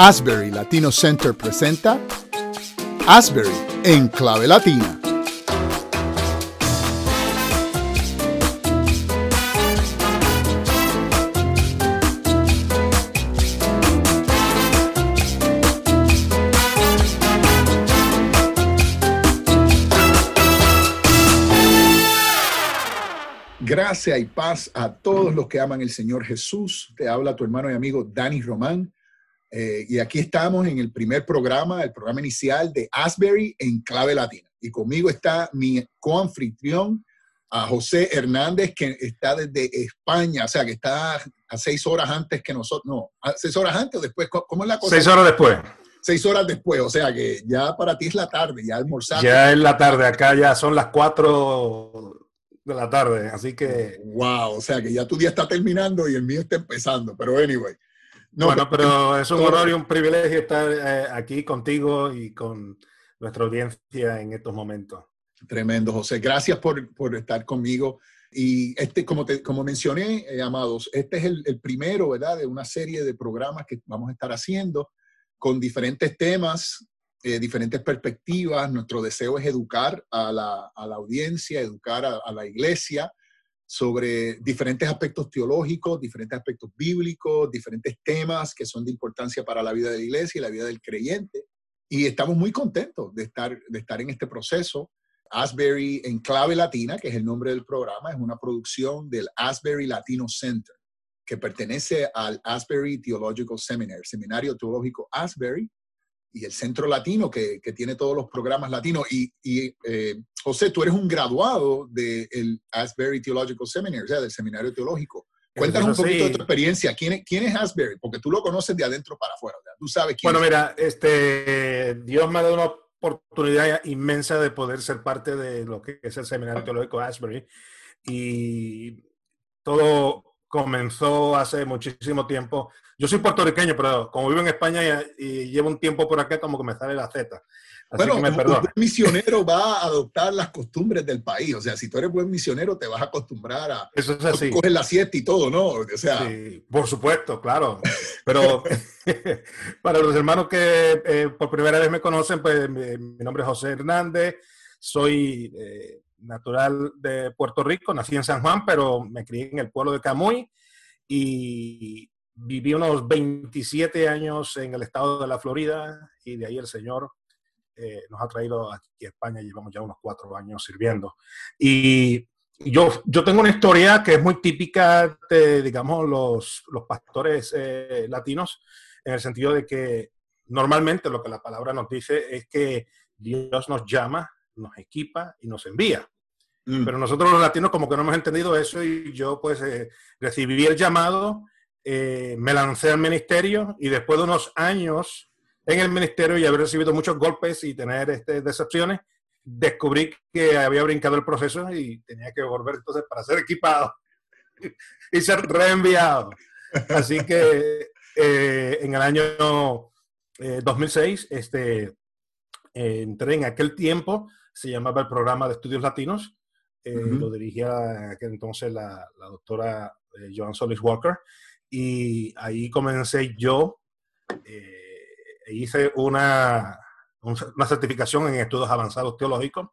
Asbury Latino Center presenta Asbury en clave latina. Gracia y paz a todos los que aman el Señor Jesús. Te habla tu hermano y amigo Dani Román. Eh, y aquí estamos en el primer programa, el programa inicial de Asbury en clave latina. Y conmigo está mi coanfitrión, a José Hernández, que está desde España, o sea, que está a seis horas antes que nosotros, no, a seis horas antes o después, ¿cómo es la cosa? Seis horas después. Seis horas después, o sea que ya para ti es la tarde, ya almorzaste. Ya es la tarde, acá ya son las cuatro de la tarde, así que... Wow, o sea que ya tu día está terminando y el mío está empezando, pero anyway. Bueno, pero es un honor y un privilegio estar eh, aquí contigo y con nuestra audiencia en estos momentos. Tremendo, José. Gracias por, por estar conmigo. Y este, como, te, como mencioné, eh, amados, este es el, el, primero, ¿verdad?, de una serie de programas que vamos a estar haciendo con diferentes temas, eh, diferentes perspectivas. Nuestro deseo es educar a la, a la audiencia, educar a, a, la iglesia sobre diferentes aspectos teológicos, diferentes aspectos bíblicos, diferentes temas que son de importancia para la vida de la iglesia y la vida del creyente. Y estamos muy contentos de estar, de estar en este proceso. Asbury en clave latina, que es el nombre del programa, es una producción del Asbury Latino Center, que pertenece al Asbury Theological Seminary, Seminario Teológico Asbury, y el Centro Latino, que, que tiene todos los programas latinos. Y, y eh, José, tú eres un graduado del Asbury Theological Seminary, o sea, del Seminario Teológico. Cuéntanos un poquito sí. de tu experiencia. ¿Quién, ¿Quién, es Asbury? Porque tú lo conoces de adentro para afuera. Sea, tú sabes quién Bueno, es. mira, este, Dios me ha dado una oportunidad inmensa de poder ser parte de lo que es el Seminario Teológico Asbury. Y todo comenzó hace muchísimo tiempo. Yo soy puertorriqueño, pero como vivo en España y, y llevo un tiempo por acá, como que me sale la Z. Así bueno, que me un buen misionero va a adoptar las costumbres del país. O sea, si tú eres buen misionero, te vas a acostumbrar a, Eso es así. coger la siesta y todo, ¿no? O sea, sí, por supuesto, claro. Pero para los hermanos que eh, por primera vez me conocen, pues mi, mi nombre es José Hernández. Soy eh, natural de Puerto Rico, nací en San Juan, pero me crié en el pueblo de Camuy y viví unos 27 años en el estado de la Florida y de ahí el Señor eh, nos ha traído aquí a España, llevamos ya unos cuatro años sirviendo. Y yo, yo tengo una historia que es muy típica de, digamos, los, los pastores eh, latinos, en el sentido de que normalmente lo que la palabra nos dice es que Dios nos llama, nos equipa y nos envía. Mm. Pero nosotros los latinos como que no hemos entendido eso y yo pues eh, recibí el llamado, eh, me lancé al ministerio y después de unos años en el ministerio y haber recibido muchos golpes y tener este, decepciones, descubrí que había brincado el proceso y tenía que volver entonces para ser equipado y ser reenviado. Así que eh, en el año eh, 2006 este, eh, entré en aquel tiempo, se llamaba el programa de estudios latinos, uh -huh. lo dirigía aquel entonces la, la doctora eh, Joan Solis Walker y ahí comencé yo eh, hice una, una, certificación en estudios avanzados teológicos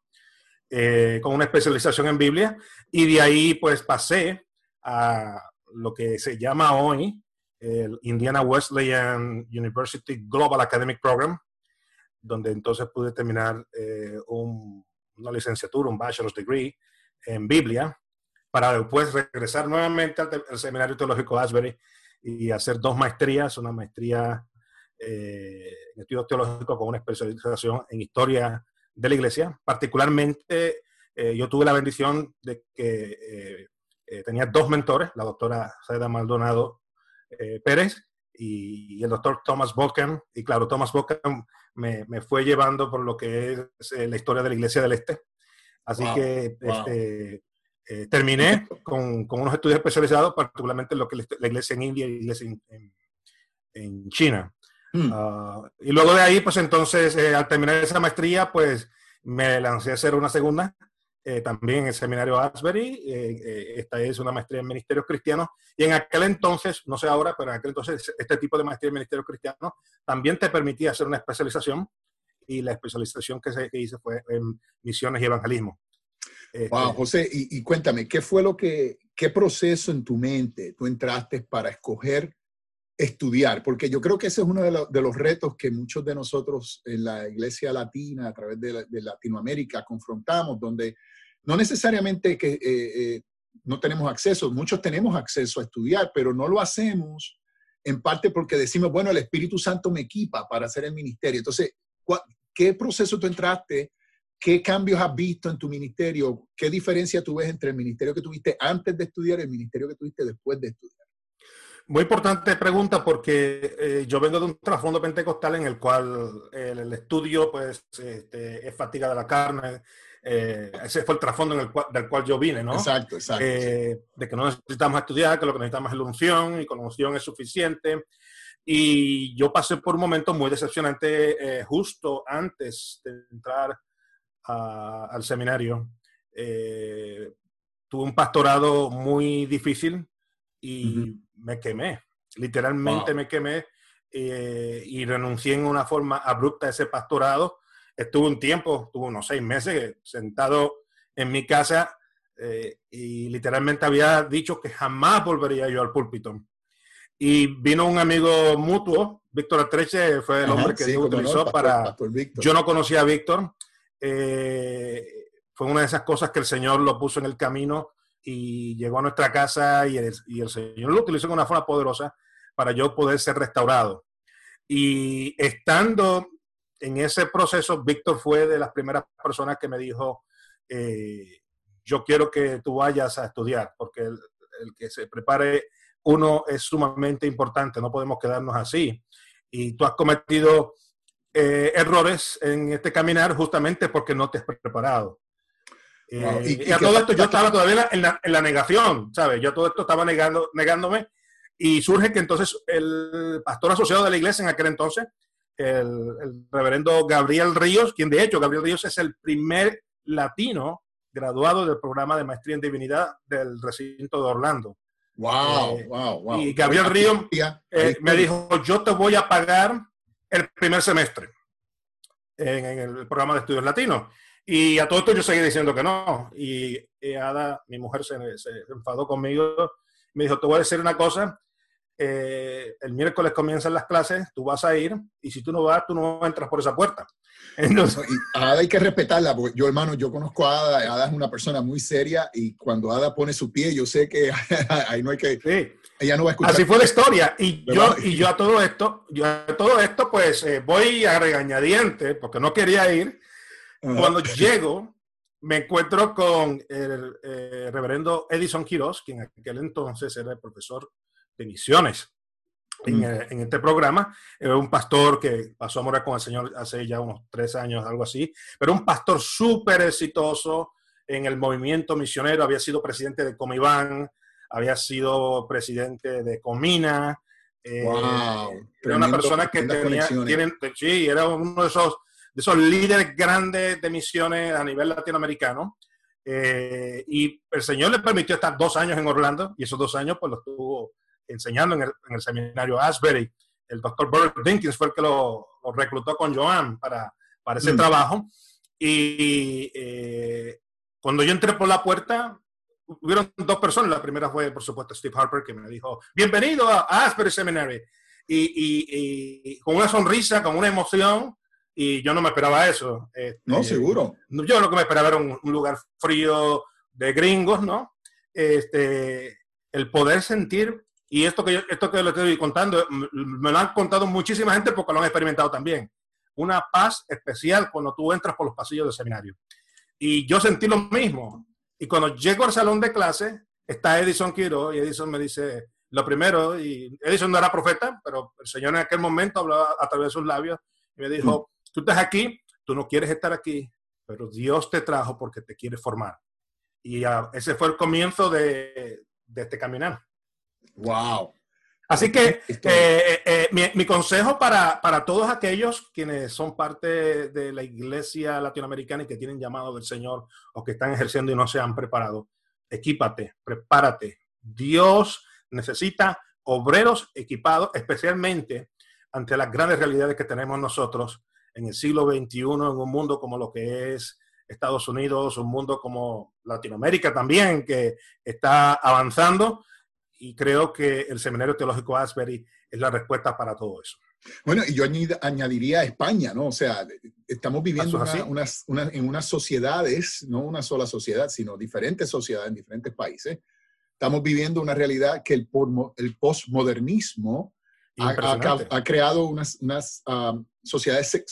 eh, con una especialización en Biblia y de ahí pues pasé a lo que se llama hoy el Indiana Wesleyan University Global Academic Program, donde entonces pude terminar eh, un, una licenciatura, un bachelor's degree en Biblia, para después regresar nuevamente al, Seminario Teológico Asbury y hacer dos maestrías, una maestría eh, en estudios teológicos con una especialización en historia de la iglesia. Particularmente, eh, yo tuve la bendición de que eh, tenía dos mentores, la doctora Saida Maldonado Pérez y, y, el doctor Thomas Bocan. Y claro, Thomas Bocan me, me, fue llevando por lo que es eh, la historia de la iglesia del Este. Así wow, que wow. Este, terminé con, con, unos estudios especializados, particularmente en lo que la iglesia en India y la iglesia en, en, en China. Mm. Uh, y luego de ahí, pues entonces, eh, al terminar esa maestría, pues me lancé a hacer una segunda eh, también en el seminario Asbury. esta es una maestría en ministerios cristianos. Y en aquel entonces, no sé ahora, pero en aquel entonces, este tipo de maestría en ministerios cristianos también te permitía hacer una especialización. Y la especialización que, se, hice fue en misiones y evangelismo. Wow, este, José, y, y, cuéntame, ¿qué fue lo que, qué proceso en tu mente tú entraste para escoger estudiar, porque yo creo que ese es uno de, los retos que muchos de nosotros en la iglesia latina, a través de, Latinoamérica, confrontamos, donde no necesariamente que eh, eh, no tenemos acceso, muchos tenemos acceso a estudiar, pero no lo hacemos en parte porque decimos, bueno, el Espíritu Santo me equipa para hacer el ministerio. Entonces, ¿qué proceso tú entraste? ¿Qué cambios has visto en tu ministerio? ¿Qué diferencia tú ves entre el ministerio que tuviste antes de estudiar y el ministerio que tuviste después de estudiar? Muy importante pregunta porque eh, yo vengo de un trasfondo pentecostal en el cual el, estudio pues este, es fatiga de la carne. Eh, ese fue el trasfondo en el cual, del cual yo vine, ¿no? Exacto, exacto. Eh, de que no necesitamos estudiar, que lo que necesitamos es la unción y con la unción es suficiente. Y yo pasé por un momento muy decepcionante justo antes de entrar al seminario. tuve un pastorado muy difícil y me quemé, literalmente me quemé eh, y renuncié en una forma abrupta a ese pastorado. Estuve un tiempo, tuve unos seis meses sentado en mi casa eh, y literalmente había dicho que jamás volvería yo al púlpito. Y vino un amigo mutuo, Víctor Atreche, fue el hombre que Dios utilizó para... yo no conocía a Víctor. Eh, fue una de esas cosas que el Señor lo puso en el camino y llegó a nuestra casa y el, y el Señor lo utilizó de una forma poderosa para yo poder ser restaurado. Y estando en ese proceso, Víctor fue de las primeras personas que me dijo, eh, yo quiero que tú vayas a estudiar, porque el, que se prepare uno es sumamente importante, no podemos quedarnos así. Y tú has cometido eh, errores en este caminar justamente porque no te has preparado. Eh, y, a todo esto yo estaba todavía en la, en la, negación, ¿sabes? Yo todo esto estaba negando, negándome y surge que entonces el pastor asociado de la iglesia en aquel entonces, el, reverendo Gabriel Ríos, quien de hecho Gabriel Ríos es el primer latino graduado del programa de maestría en divinidad del recinto de Orlando. Wow, eh, wow, wow. Y Gabriel Ríos eh, me dijo, yo te voy a pagar el primer semestre en, en el programa de estudios latinos. Y a todo esto yo seguí diciendo que no. Y, Ada, mi mujer, se, se, enfadó conmigo. Me dijo, te voy a decir una cosa. Eh, el miércoles comienzan las clases, tú vas a ir y si tú no vas, tú no entras por esa puerta. Entonces, a Ada hay que respetarla, porque yo, hermano, yo conozco a Ada, Ada es una persona muy seria y cuando Ada pone su pie, yo sé que ahí no hay que... Sí. Ella no va a escuchar. Así fue la historia. Y yo, y yo a todo esto, yo a todo esto, pues eh, voy a regañadiente, porque no quería ir, cuando llego, me encuentro con el eh, reverendo Edison Quiroz, quien en aquel entonces era el profesor de misiones en, mm. eh, en, este programa. Era un pastor que pasó a morar con el Señor hace ya unos tres años, algo así, pero un pastor súper exitoso en el movimiento misionero. Había sido presidente de Comiván, había sido presidente de Comina. Eh, era una persona que tenía, tienen, sí, era uno de esos de esos líderes grandes de misiones a nivel latinoamericano. Eh, y el Señor le permitió estar dos años en Orlando y esos dos años pues lo estuvo enseñando en el, en el seminario Asbury. El doctor Bert Dinkins fue el que lo, reclutó con Joan para, para ese mm. trabajo. Y eh, cuando yo entré por la puerta, hubieron dos personas. La primera fue, por supuesto, Steve Harper, que me dijo, bienvenido a Asbury Seminary. Y, y, con una sonrisa, con una emoción, y yo no me esperaba eso. Este, no, seguro. Yo lo que me esperaba era un, lugar frío de gringos, ¿no? Este, el poder sentir, y esto que, yo, esto que le estoy contando, me lo han contado muchísima gente porque lo han experimentado también. Una paz especial cuando tú entras por los pasillos del seminario. Y yo sentí lo mismo. Y cuando llego al salón de clase, está Edison Quiro y Edison me dice, lo primero, y Edison no era profeta, pero el Señor en aquel momento hablaba a través de sus labios y me dijo, Tú estás aquí, tú no quieres estar aquí, pero Dios te trajo porque te quiere formar. Y ese fue el comienzo de, de este caminar. Wow. Así que eh, eh, mi, consejo para, para, todos aquellos quienes son parte de la iglesia latinoamericana y que tienen llamado del Señor o que están ejerciendo y no se han preparado, equípate, prepárate. Dios necesita obreros equipados, especialmente ante las grandes realidades que tenemos nosotros en el siglo XXI, en un mundo como lo que es Estados Unidos, un mundo como Latinoamérica también, que está avanzando y creo que el Seminario Teológico Asbury es la respuesta para todo eso. Bueno, y yo añadiría España, ¿no? O sea, estamos viviendo en unas sociedades, no una sola sociedad, sino diferentes sociedades en diferentes países. Estamos viviendo una realidad que el, el postmodernismo ha, creado unas, unas um, sociedades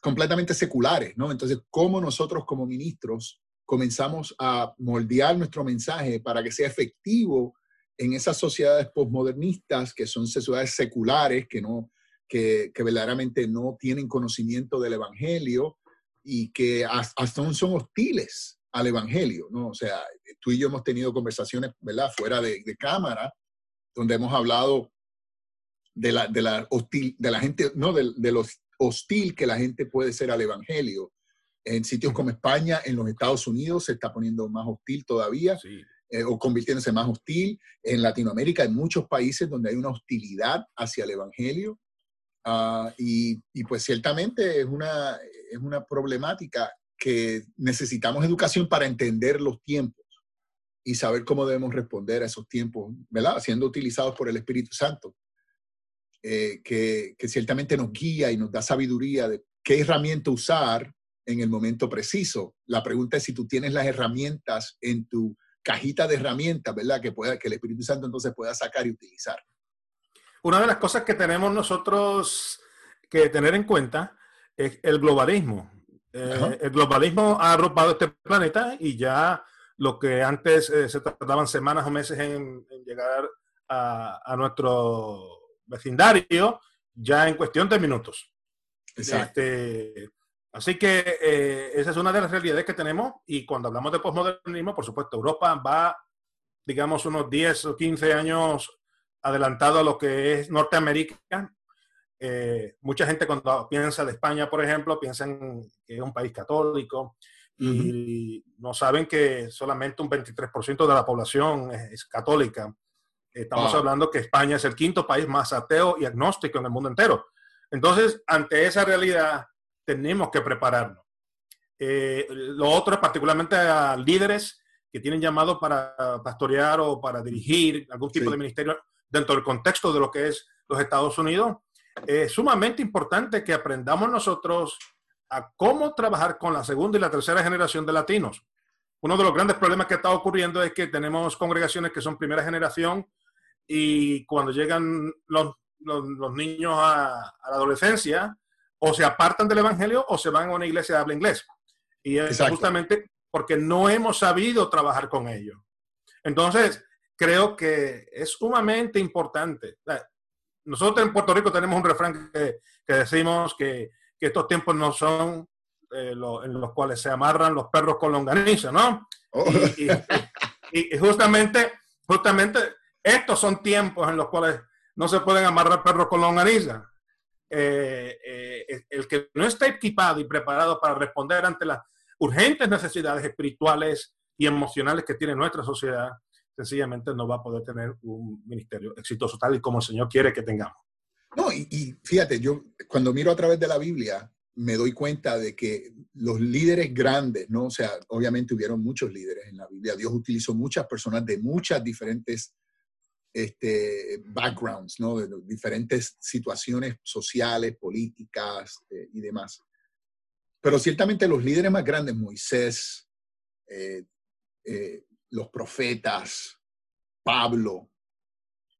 completamente seculares, ¿no? Entonces, ¿cómo nosotros como ministros comenzamos a moldear nuestro mensaje para que sea efectivo en esas sociedades posmodernistas que son sociedades seculares, que, no, que, que verdaderamente no tienen conocimiento del Evangelio y que hasta son hostiles al Evangelio, ¿no? O sea, tú y yo hemos tenido conversaciones, ¿verdad?, fuera de, cámara, donde hemos hablado de la, de la, hostil, de la gente, no, de, de los hostil que la gente puede ser al Evangelio. En sitios como España, en los Estados Unidos, se está poniendo más hostil todavía. Sí. Eh, o convirtiéndose más hostil. En Latinoamérica hay muchos países donde hay una hostilidad hacia el Evangelio. Ah, y, pues ciertamente es una, es una problemática que necesitamos educación para entender los tiempos y saber cómo debemos responder a esos tiempos, ¿verdad? Siendo utilizados por el Espíritu Santo, eh, que, que ciertamente nos guía y nos da sabiduría de qué herramienta usar en el momento preciso. La pregunta es si tú tienes las herramientas en tu cajita de herramientas, ¿verdad? Que, pueda, que el Espíritu Santo entonces pueda sacar y utilizar. Una de las cosas que tenemos nosotros que tener en cuenta es el globalismo. Eh, el globalismo ha arropado este planeta y ya lo que antes eh, se tardaban semanas o meses en, llegar a, nuestro vecindario, ya en cuestión de minutos. Exacto. Este, Así que eh, esa es una de las realidades que tenemos y cuando hablamos de posmodernismo, por supuesto, Europa va, digamos, unos 10 o 15 años adelantado a lo que es Norteamérica. Eh, mucha gente cuando piensa de España, por ejemplo, piensan que es un país católico y no saben que solamente un 23% de la población es, católica. Estamos hablando que España es el quinto país más ateo y agnóstico en el mundo entero. Entonces, ante esa realidad, tenemos que prepararnos. Eh, lo otro particularmente a líderes que tienen llamado para pastorear o para dirigir algún tipo de ministerio dentro del contexto de lo que es los Estados Unidos. Es sumamente importante que aprendamos nosotros a cómo trabajar con la segunda y la tercera generación de latinos. Uno de los grandes problemas que está ocurriendo es que tenemos congregaciones que son primera generación y cuando llegan los, los, niños a, a, la adolescencia, o se apartan del Evangelio o se van a una iglesia de habla inglés. Y es justamente porque no hemos sabido trabajar con ellos. Entonces, creo que es sumamente importante. Nosotros en Puerto Rico tenemos un refrán que, decimos que, estos tiempos no son eh, en los cuales se amarran los perros con longaniza, ¿no? Oh. Y, y, justamente, justamente estos son tiempos en los cuales no se pueden amarrar perros con longaniza. Eh, eh, el que no está equipado y preparado para responder ante las urgentes necesidades espirituales y emocionales que tiene nuestra sociedad, sencillamente no va a poder tener un ministerio exitoso tal y como el Señor quiere que tengamos. No, y, y fíjate, yo cuando miro a través de la Biblia, me doy cuenta de que los líderes grandes, ¿no? O sea, obviamente hubieron muchos líderes en la Biblia. Dios utilizó muchas personas de muchas diferentes este, backgrounds, ¿no? De diferentes situaciones sociales, políticas eh, y demás. Pero ciertamente los líderes más grandes, Moisés, eh, eh, los profetas, Pablo,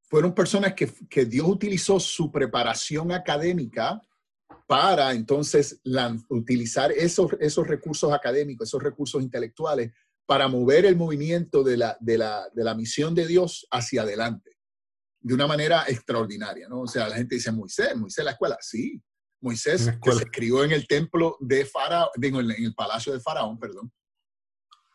fueron personas que, que, Dios utilizó su preparación académica para entonces utilizar esos, esos recursos académicos, esos recursos intelectuales para mover el movimiento de la, de la, de la misión de Dios hacia adelante de una manera extraordinaria, ¿no? O sea, la gente dice, Moisés, Moisés la escuela, sí. Moisés, que se crió en el templo de Faraón, digo, en el palacio de Faraón, perdón,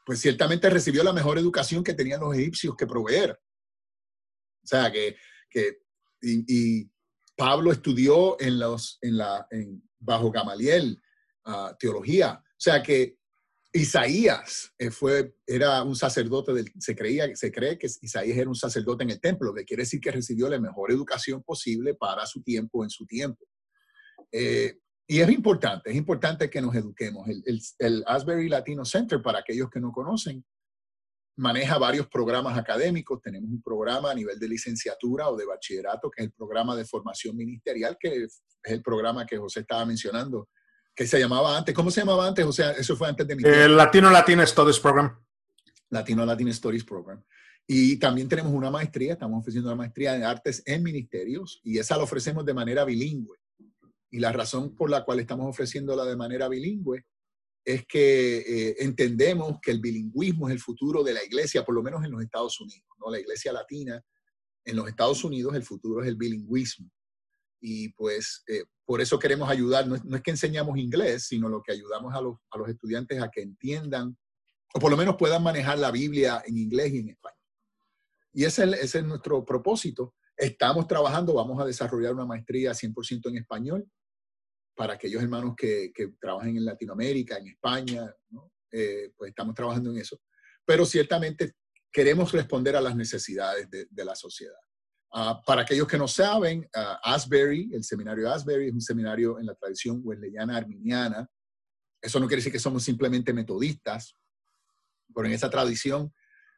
pues ciertamente recibió la mejor educación que tenían los egipcios que proveer. O sea, que, que y, Pablo estudió en los, en la, en, bajo Gamaliel ah, teología. O sea que Isaías eh, fue, era un sacerdote, del, se, creía, se cree que Isaías era un sacerdote en el templo, que quiere decir que recibió la mejor educación posible para su tiempo, en su tiempo. Eh, y es importante, es importante que nos eduquemos. El, el, Asbury Latino Center, para aquellos que no conocen, maneja varios programas académicos. Tenemos un programa a nivel de licenciatura o de bachillerato, que es el programa de formación ministerial, que es el programa que José estaba mencionando, que se llamaba antes. ¿Cómo se llamaba antes? O sea, eso fue antes de mi. El Latino Latin Studies Program. Latino Latin Studies Program. Y también tenemos una maestría, estamos ofreciendo una maestría en artes en ministerios y esa la ofrecemos de manera bilingüe. Y la razón por la cual estamos ofreciéndola de manera bilingüe es que eh, entendemos que el bilingüismo es el futuro de la iglesia, por lo menos en los Estados Unidos, ¿no? La iglesia latina, en los Estados Unidos el futuro es el bilingüismo. Y pues eh, por eso queremos ayudar, no es, que enseñamos inglés, sino lo que ayudamos a los, a los estudiantes a que entiendan, o por lo menos puedan manejar la Biblia en inglés y en español. Y ese es, ese es nuestro propósito. Estamos trabajando, vamos a desarrollar una maestría 100% en español para aquellos hermanos que, que trabajen en Latinoamérica, en España, eh, pues estamos trabajando en eso. Pero ciertamente queremos responder a las necesidades de, de la sociedad. Ah, para aquellos que no saben, uh, Asbury, el seminario Asbury es un seminario en la tradición wesleyana arminiana. Eso no quiere decir que somos simplemente metodistas, pero en esa tradición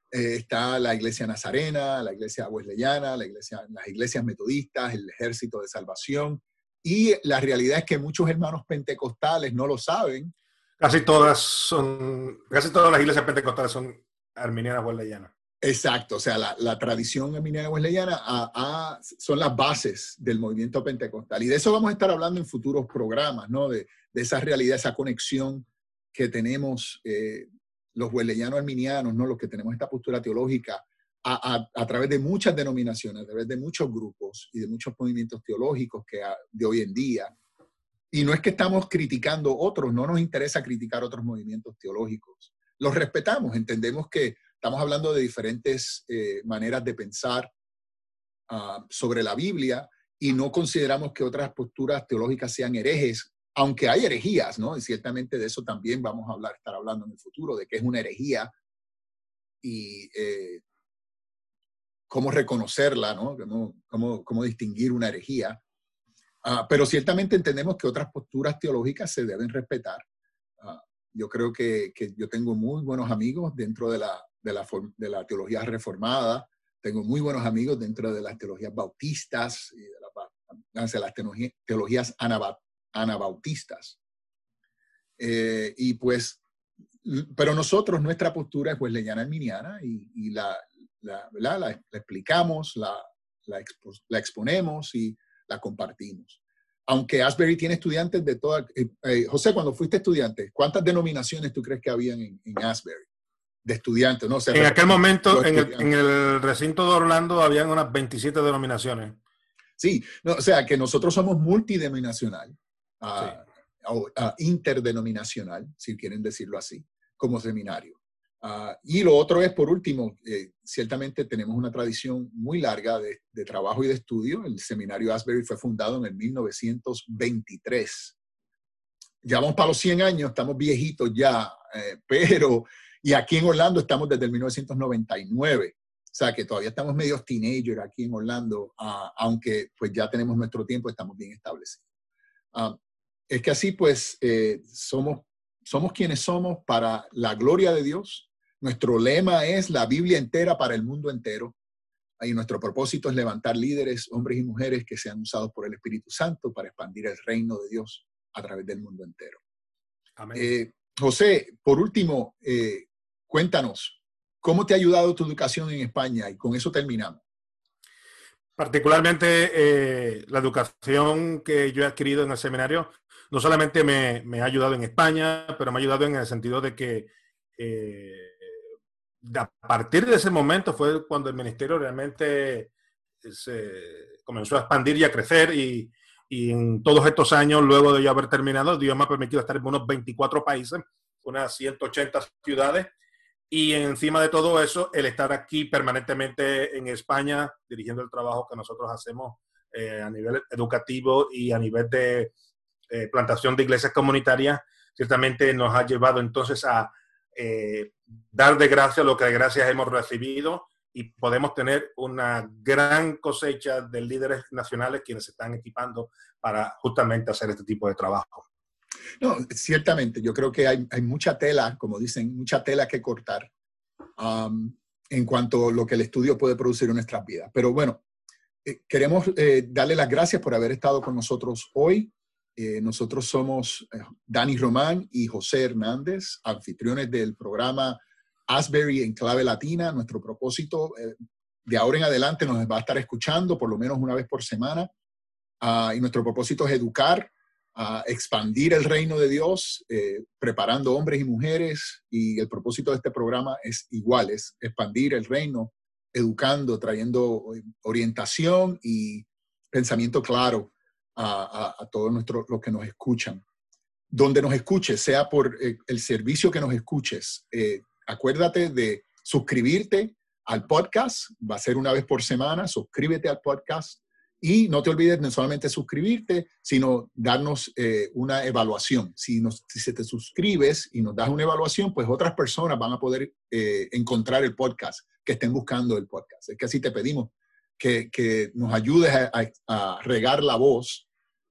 eh, está la iglesia nazarena, la iglesia wesleyana, las iglesias metodistas, el ejército de salvación, y la realidad es que muchos hermanos pentecostales no lo saben. Casi todas son, casi todas las iglesias pentecostales son arminianas wesleyanas. Exacto, o sea, la, la tradición arminiana wesleyana son las bases del movimiento pentecostal. Y de eso vamos a estar hablando en futuros programas, ¿no? De, de esa realidad, esa conexión que tenemos eh, los wesleyanos arminianos, ¿no? Los que tenemos esta postura teológica a, través de muchas denominaciones, a través de muchos grupos y de muchos movimientos teológicos que de hoy en día. Y no es que estamos criticando otros, no nos interesa criticar otros movimientos teológicos. Los respetamos, entendemos que estamos hablando de diferentes eh, maneras de pensar ah, sobre la Biblia y no consideramos que otras posturas teológicas sean herejes, aunque hay herejías, ¿no? Y ciertamente de eso también vamos a hablar, estar hablando en el futuro, de qué es una herejía y eh, cómo reconocerla, ¿no? cómo, cómo, distinguir una herejía. Ah, pero ciertamente entendemos que otras posturas teológicas se deben respetar. Ah, yo creo que, que, yo tengo muy buenos amigos dentro de la, de la, de la teología reformada, tengo muy buenos amigos dentro de las teologías bautistas y de, las teologías anabautistas. Eh, y pues, pero nosotros, nuestra postura es wesleyana arminiana y, y la, la, la, explicamos, la, la, exponemos y la compartimos. Aunque Asbury tiene estudiantes de toda... Eh, eh, José, cuando fuiste estudiante, ¿cuántas denominaciones tú crees que habían en Asbury? De estudiantes, ¿no? en aquel momento, en el, en el, recinto de Orlando, habían unas 27 denominaciones. Sí, no, o sea que nosotros somos multidenominacional, uh, interdenominacional, si quieren decirlo así, como seminario. Ah, y lo otro es, por último, eh, ciertamente tenemos una tradición muy larga de, trabajo y de estudio. El seminario Asbury fue fundado en el 1923. Ya vamos para los 100 años, estamos viejitos ya, eh, pero, y aquí en Orlando estamos desde el 1999. O sea que todavía estamos medio teenager aquí en Orlando, ah, aunque pues ya tenemos nuestro tiempo, estamos bien establecidos. Ah, es que así pues eh, somos, somos quienes somos para la gloria de Dios nuestro lema es la Biblia entera para el mundo entero. Y nuestro propósito es levantar líderes, hombres y mujeres que sean usados por el Espíritu Santo para expandir el reino de Dios a través del mundo entero. Eh, José, por último, eh, cuéntanos, ¿cómo te ha ayudado tu educación en España? Y con eso terminamos. Particularmente eh, la educación que yo he adquirido en el seminario no solamente me, me, ha ayudado en España, pero me ha ayudado en el sentido de que a partir de ese momento fue cuando el ministerio realmente se comenzó a expandir y a crecer y, y en todos estos años, luego de yo haber terminado, Dios me ha permitido estar en unos 24 países, unas 180 ciudades y encima de todo eso, el estar aquí permanentemente en España, dirigiendo el trabajo que nosotros hacemos eh, a nivel educativo y a nivel de eh, plantación de iglesias comunitarias, ciertamente nos ha llevado entonces a dar de gracia lo que de gracias hemos recibido y podemos tener una gran cosecha de líderes nacionales quienes se están equipando para justamente hacer este tipo de trabajo. No, ciertamente, yo creo que hay, hay mucha tela, como dicen, mucha tela que cortar um, en cuanto a lo que el estudio puede producir en nuestras vidas. Pero bueno, eh, queremos eh, darle las gracias por haber estado con nosotros hoy. Eh, nosotros somos Dani Román y José Hernández, anfitriones del programa Asbury en clave latina. Nuestro propósito de ahora en adelante nos va a estar escuchando por lo menos una vez por semana. Ah, y nuestro propósito es educar, a expandir el reino de Dios, preparando hombres y mujeres. Y el propósito de este programa es igual, es expandir el reino educando, trayendo eh, orientación y pensamiento claro a, todos los que nos escuchan. Donde nos escuches, sea por eh, el servicio que nos escuches, eh, acuérdate de suscribirte al podcast, va a ser una vez por semana, suscríbete al podcast y no te olvides no solamente suscribirte, sino darnos una evaluación. Si, si se te suscribes y nos das una evaluación, pues otras personas van a poder encontrar el podcast que estén buscando el podcast. Es que así te pedimos que, que nos ayudes a, regar la voz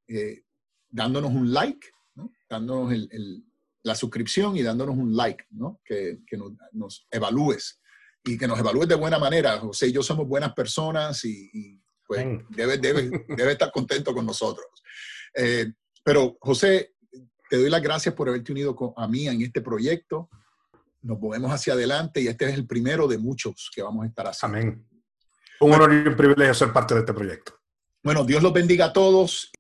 eh, dándonos un like, ¿no? dándonos el, la suscripción y dándonos un like, ¿no? que, que nos, nos, evalúes y que nos evalúes de buena manera. José y yo somos buenas personas y, pues debe, debe, debe, estar contento con nosotros. Eh, pero José, te doy las gracias por haberte unido a mí en este proyecto nos movemos hacia adelante y este es el primero de muchos que vamos a estar haciendo. Amén. Un honor y un privilegio ser parte de este proyecto. Bueno, Dios los bendiga a todos.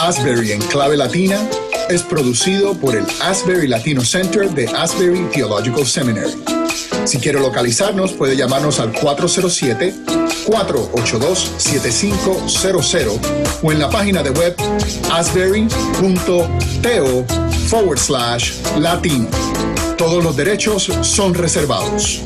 Asbury en clave latina es producido por el Asbury Latino Center de Asbury Theological Seminary. Si quiere localizarnos, puede llamarnos al 407-482-7500 o en la página de web asbury.to forward slash latino. Todos los derechos son reservados.